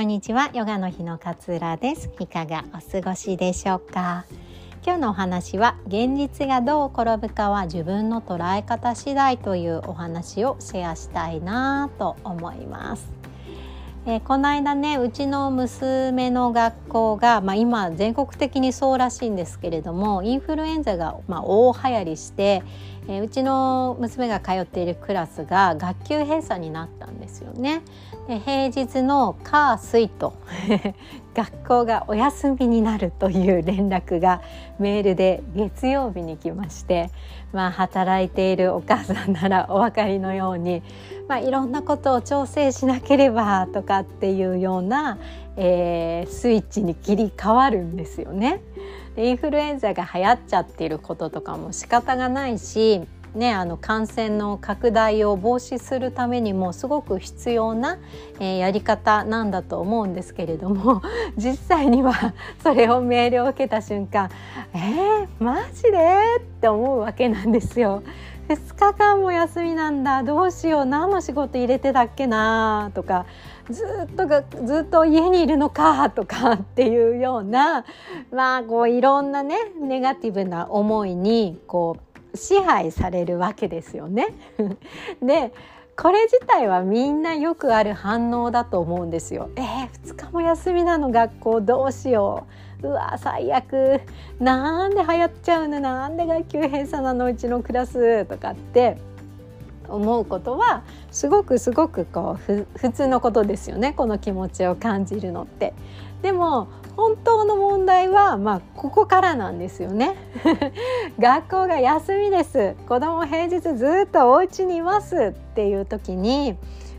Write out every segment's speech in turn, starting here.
こんにちは。ヨガの日の勝浦です。いかがお過ごしでしょうか？今日のお話は現実がどう転ぶかは自分の捉え方次第というお話をシェアしたいなと思います。えー、この間ねうちの娘の学校が、まあ、今全国的にそうらしいんですけれどもインフルエンザが、まあ、大流行りして、えー、うちの娘が通っているクラスが学級閉鎖になったんですよね。で平日の火水と 学校がお休みになるという連絡がメールで月曜日に来まして、まあ、働いているお母さんならお分かりのように、まあ、いろんなことを調整しなければとかっていうような、えー、スイッチに切り替わるんですよね。インフルエンザが流行っちゃっていることとかも仕方がないしね、あの感染の拡大を防止するためにもすごく必要な、えー、やり方なんだと思うんですけれども 実際には それを命令を受けた瞬間「えー、マジで?」って思うわけなんですよ。2日間も休みなんだ。どうしよう。何の仕事入れてたっけなとか。ずっとがずっと家にいるのか。とか。っていうような。まあこういろんなねネガティブな思いにこう支配されるわけですよね。でこれ自体はみんなよくある反応だと思うんですよ。えー、2日も休みなの学校。どうしよう。うわ最悪。なんで流行っちゃうの？なんで学級閉鎖なの？うちのクラス。とかって思うことはすごくすごくこう普通のことですよね。この気持ちを感じるのって。でも本当の問題はまあここからなんですよね。学校が休みです。子供平日ずっとお家にいますっていう時に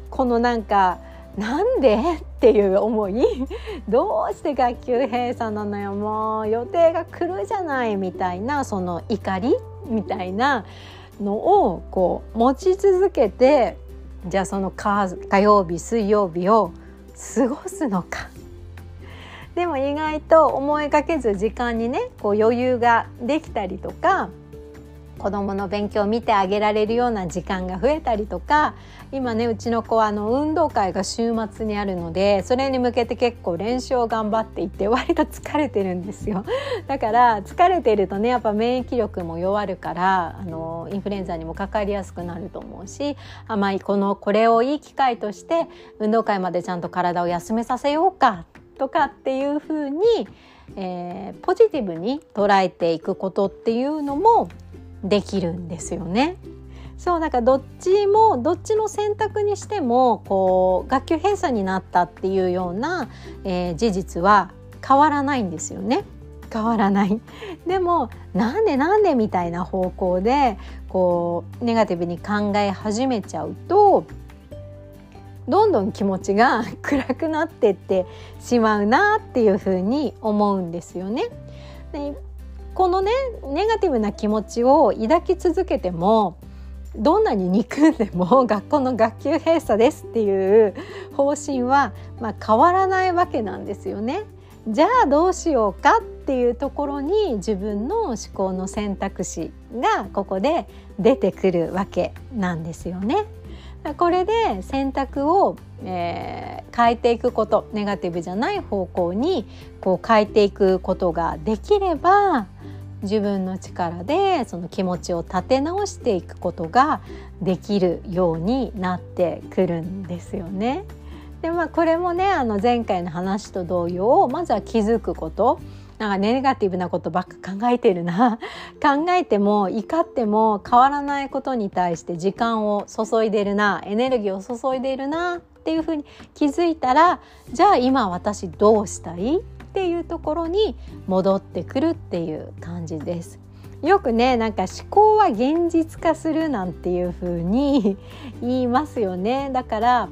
このなんかなんで？っていう思い？どうして学級閉鎖なのよ？もう予定が来るじゃない？みたいなその怒りみたいなのをこう持ち続けてじゃあその火曜日水曜日を過ごすのか。でも意外と思いがけず時間にねこう余裕ができたりとか子どもの勉強を見てあげられるような時間が増えたりとか今ねうちの子はあの運動会が週末にあるのでそれに向けて結構練習を頑張っていて割と疲れてるんですよ。だから疲れてるとねやっぱ免疫力も弱るからあのインフルエンザにもかかりやすくなると思うしあまりこのこれをいい機会として運動会までちゃんと体を休めさせようかとかっていうふうに、えー、ポジティブに捉えていくことっていうのもできるんですよね。そうだからどっちもどっちの選択にしてもこう学級閉鎖になったっていうような、えー、事実は変わらないんですよね。変わらないでもなんでなんでみたいな方向でこうネガティブに考え始めちゃうとどんどん気持ちが 暗くなってってしまうなっていうふうに思うんですよね。でこのねネガティブな気持ちを抱き続けてもどんなに憎んでも 学校の学級閉鎖ですっていう方針は、まあ、変わらないわけなんですよね。じゃあどうしようかっていうところに自分の思考の選択肢がここで出てくるわけなんですよね。これで選択を、えー、変えていくことネガティブじゃない方向にこう変えていくことができれば自分の力でその気持ちを立て直していくことができるようになってくるんですよね。でまあこれもねあの前回の話と同様まずは気づくこと。なんかネガティブなことばっか考えてるな。考えても怒っても変わらないことに対して時間を注いでるな。エネルギーを注いでるなっていうふうに気づいたらじゃあ今私どうしたい？っていうところに戻ってくるっていう感じです。よくねなんか思考は現実化するなんていう風に 言いますよねだから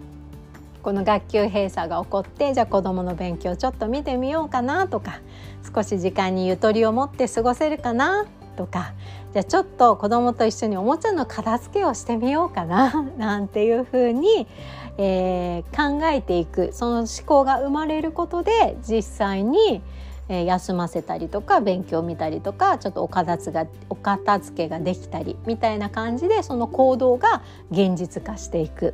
この学級閉鎖が起こってじゃあ子どもの勉強ちょっと見てみようかなとか少し時間にゆとりを持って過ごせるかなとかじゃあちょっと子どもと一緒におもちゃの片付けをしてみようかな なんていうふうに、えー、考えていくその思考が生まれることで実際に、え、休ませたりとか勉強を見たりとかちょっとお片付がお片付けができたりみたいな感じでその行動が現実化していく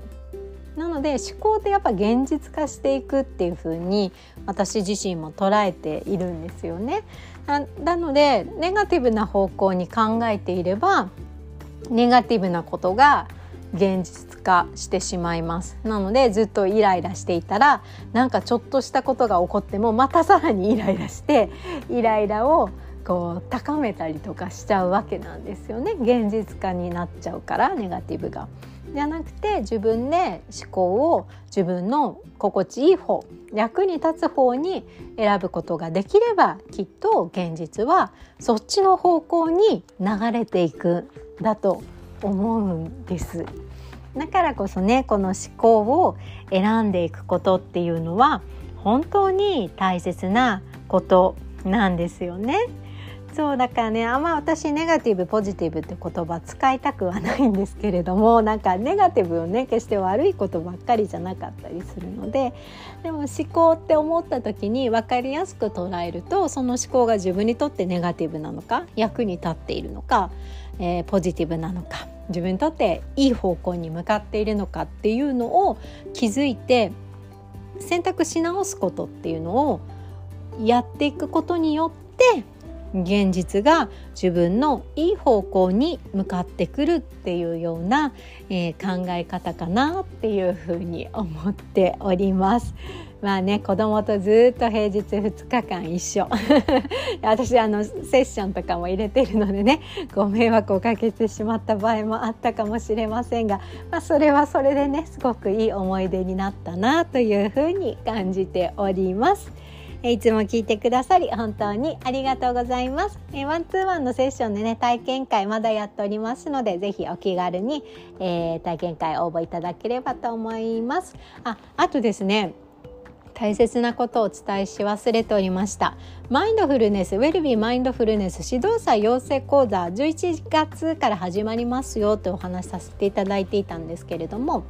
なので思考ってやっぱ現実化していくっていう風に私自身も捉えているんですよね。なのでネガティブな方向に考えていればネガティブなことが現実化してしまいます。なのでずっとイライラしていたらなんかちょっとしたことが起こってもまたさらにイライラしてイライラをこう高めたりとかしちゃうわけなんですよね。現実化になっちゃうからネガティブが。じゃなくて自分で思考を自分の心地いい方役に立つ方に選ぶことができればきっと現実はそっちの方向に流れていく。だと思うんですだからこそねこの思考を選んでいくことっていうのは本当に大切なことなんですよね。そうだからねあんま私ネガティブポジティブって言葉使いたくはないんですけれどもなんかネガティブをね決して悪いことばっかりじゃなかったりするのででも思考って思った時に分かりやすく捉えるとその思考が自分にとってネガティブなのか役に立っているのか、えー、ポジティブなのか自分にとっていい方向に向かっているのかっていうのを気づいて選択し直すことっていうのをやっていくことによって現実が自分のいい方向に向かってくるっていうような、えー、考え方かなっていうふうに思っております。まあね子供とずっと平日2日間一緒 私あのセッションとかも入れてるのでねご迷惑をかけてしまった場合もあったかもしれませんが、まあ、それはそれでねすごくいい思い出になったなというふうに感じております。いつも聞いてくださり本当にありがとうございます。えワンツーワンのセッションでね体験会まだやっておりますのでぜひお気軽に、えー、体験会応募いただければと思います。ああとですね大切なことをお伝えし忘れておりましたマインドフルネスウェルビーマインドフルネス指導者養成講座11月から始まりますよとお話しさせていただいていたんですけれども、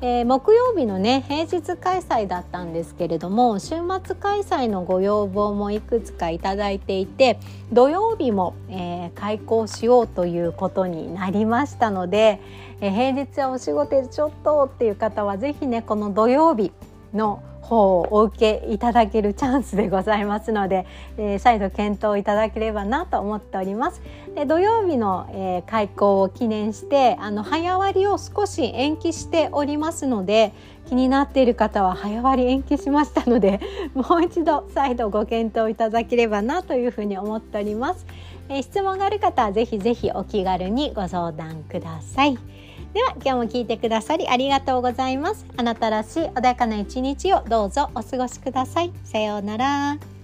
えー、木曜日のね平日開催だったんですけれども週末開催のご要望もいくつかいただいていて土曜日も、えー、開講しようということになりましたので、えー、平日はお仕事でちょっとっていう方は是非ねこの土曜日の方をお受けいただけるチャンスでございますので、えー、再度検討いただければなと思っております。で土曜日の、えー、開講を記念してあの早割を少し延期しておりますので気になっている方は早割延期しましたので もう一度再度ご検討いただければなというふうに思っております。えー、質問がある方はぜひぜひお気軽にご相談ください。では今日も聞いてくださりありがとうございますあなたらしい穏やかな一日をどうぞお過ごしくださいさようなら